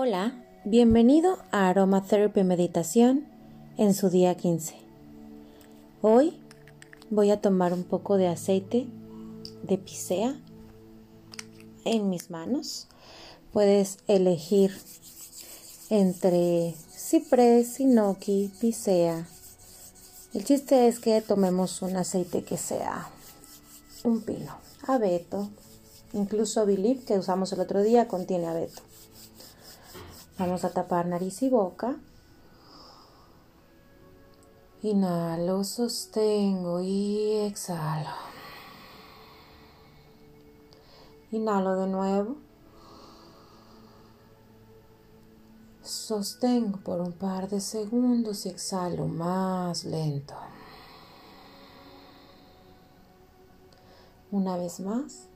Hola, bienvenido a Aromatherapy Meditación en su día 15. Hoy voy a tomar un poco de aceite de pisea en mis manos. Puedes elegir entre ciprés, inoki, pisea. El chiste es que tomemos un aceite que sea un pino, abeto, incluso Believe que usamos el otro día contiene abeto. Vamos a tapar nariz y boca. Inhalo, sostengo y exhalo. Inhalo de nuevo. Sostengo por un par de segundos y exhalo más lento. Una vez más.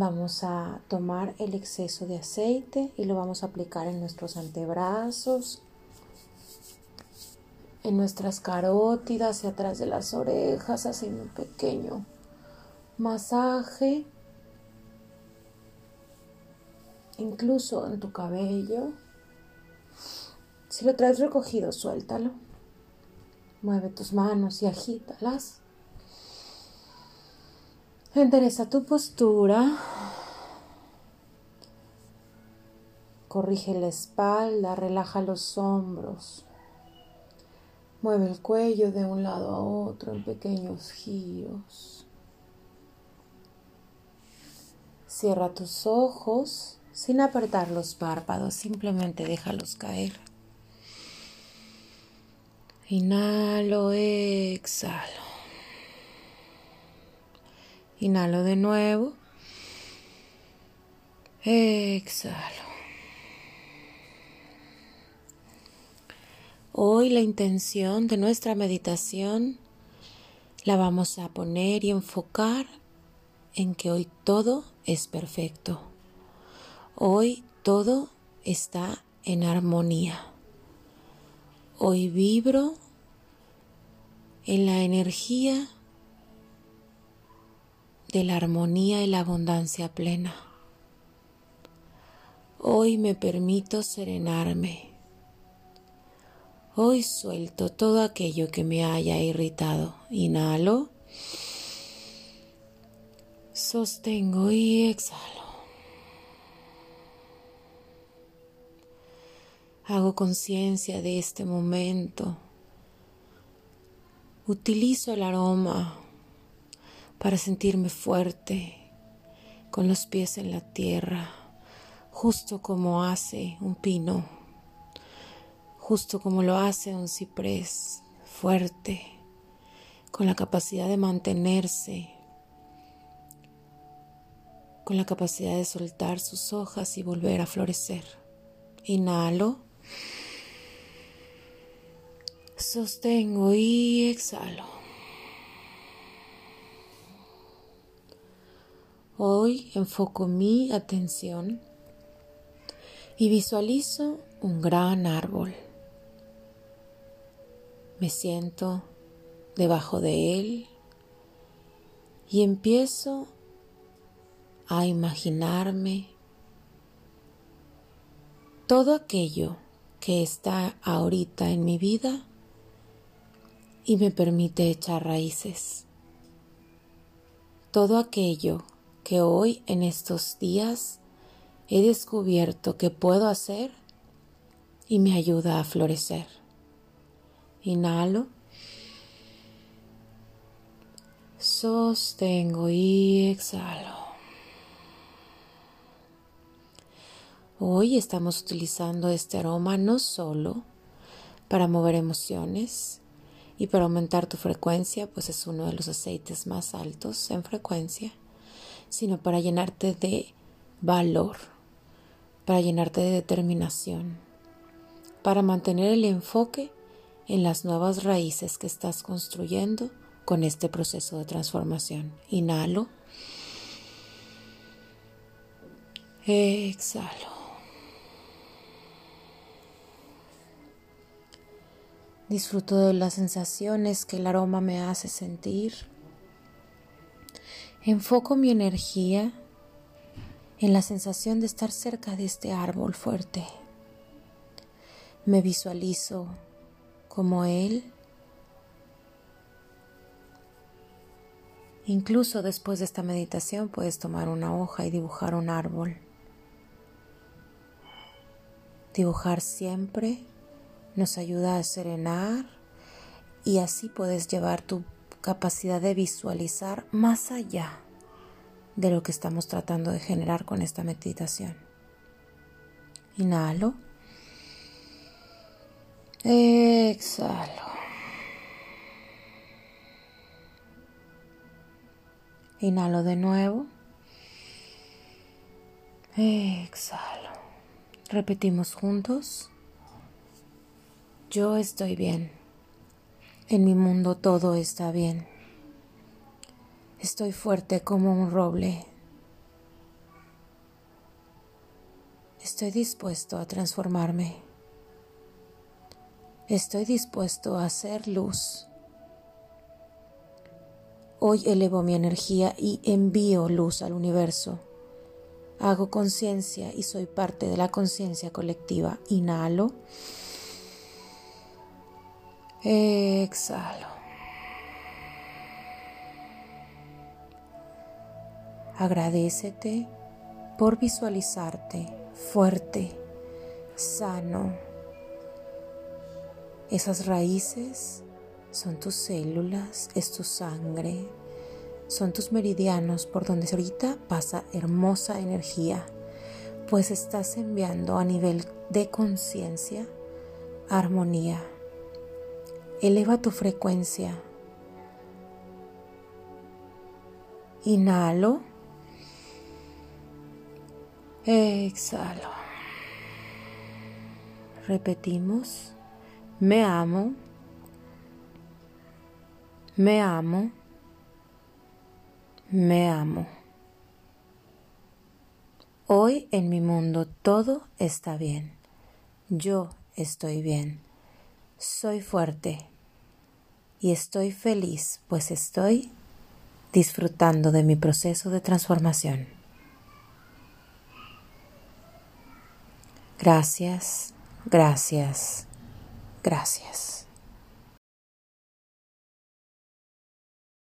Vamos a tomar el exceso de aceite y lo vamos a aplicar en nuestros antebrazos, en nuestras carótidas y atrás de las orejas, haciendo un pequeño masaje, incluso en tu cabello. Si lo traes recogido, suéltalo. Mueve tus manos y agítalas. Endereza tu postura. Corrige la espalda, relaja los hombros. Mueve el cuello de un lado a otro en pequeños giros. Cierra tus ojos sin apretar los párpados, simplemente déjalos caer. Inhalo, exhalo. Inhalo de nuevo. Exhalo. Hoy la intención de nuestra meditación la vamos a poner y enfocar en que hoy todo es perfecto. Hoy todo está en armonía. Hoy vibro en la energía la armonía y la abundancia plena. Hoy me permito serenarme. Hoy suelto todo aquello que me haya irritado. Inhalo. Sostengo y exhalo. Hago conciencia de este momento. Utilizo el aroma para sentirme fuerte, con los pies en la tierra, justo como hace un pino, justo como lo hace un ciprés, fuerte, con la capacidad de mantenerse, con la capacidad de soltar sus hojas y volver a florecer. Inhalo. Sostengo y exhalo. Hoy enfoco mi atención y visualizo un gran árbol. Me siento debajo de él y empiezo a imaginarme todo aquello que está ahorita en mi vida y me permite echar raíces. Todo aquello que hoy en estos días he descubierto que puedo hacer y me ayuda a florecer. Inhalo. Sostengo y exhalo. Hoy estamos utilizando este aroma no solo para mover emociones y para aumentar tu frecuencia, pues es uno de los aceites más altos en frecuencia, sino para llenarte de valor, para llenarte de determinación, para mantener el enfoque en las nuevas raíces que estás construyendo con este proceso de transformación. Inhalo. Exhalo. Disfruto de las sensaciones que el aroma me hace sentir Enfoco mi energía en la sensación de estar cerca de este árbol fuerte. Me visualizo como él. Incluso después de esta meditación puedes tomar una hoja y dibujar un árbol. Dibujar siempre nos ayuda a serenar y así puedes llevar capacidad de visualizar más allá de lo que estamos tratando de generar con esta meditación. Inhalo. Exhalo. Inhalo de nuevo. Exhalo. Repetimos juntos. Yo estoy bien. En mi mundo todo está bien. Estoy fuerte como un roble. Estoy dispuesto a transformarme. Estoy dispuesto a hacer luz. Hoy elevo mi energía y envío luz al universo. Hago conciencia y soy parte de la conciencia colectiva. Inhalo. Exhalo. Agradecete por visualizarte fuerte, sano. Esas raíces son tus células, es tu sangre, son tus meridianos por donde ahorita pasa hermosa energía, pues estás enviando a nivel de conciencia armonía Eleva tu frecuencia. Inhalo. Exhalo. Repetimos. Me amo. Me amo. Me amo. Hoy en mi mundo todo está bien. Yo estoy bien. Soy fuerte y estoy feliz, pues estoy disfrutando de mi proceso de transformación. Gracias, gracias, gracias.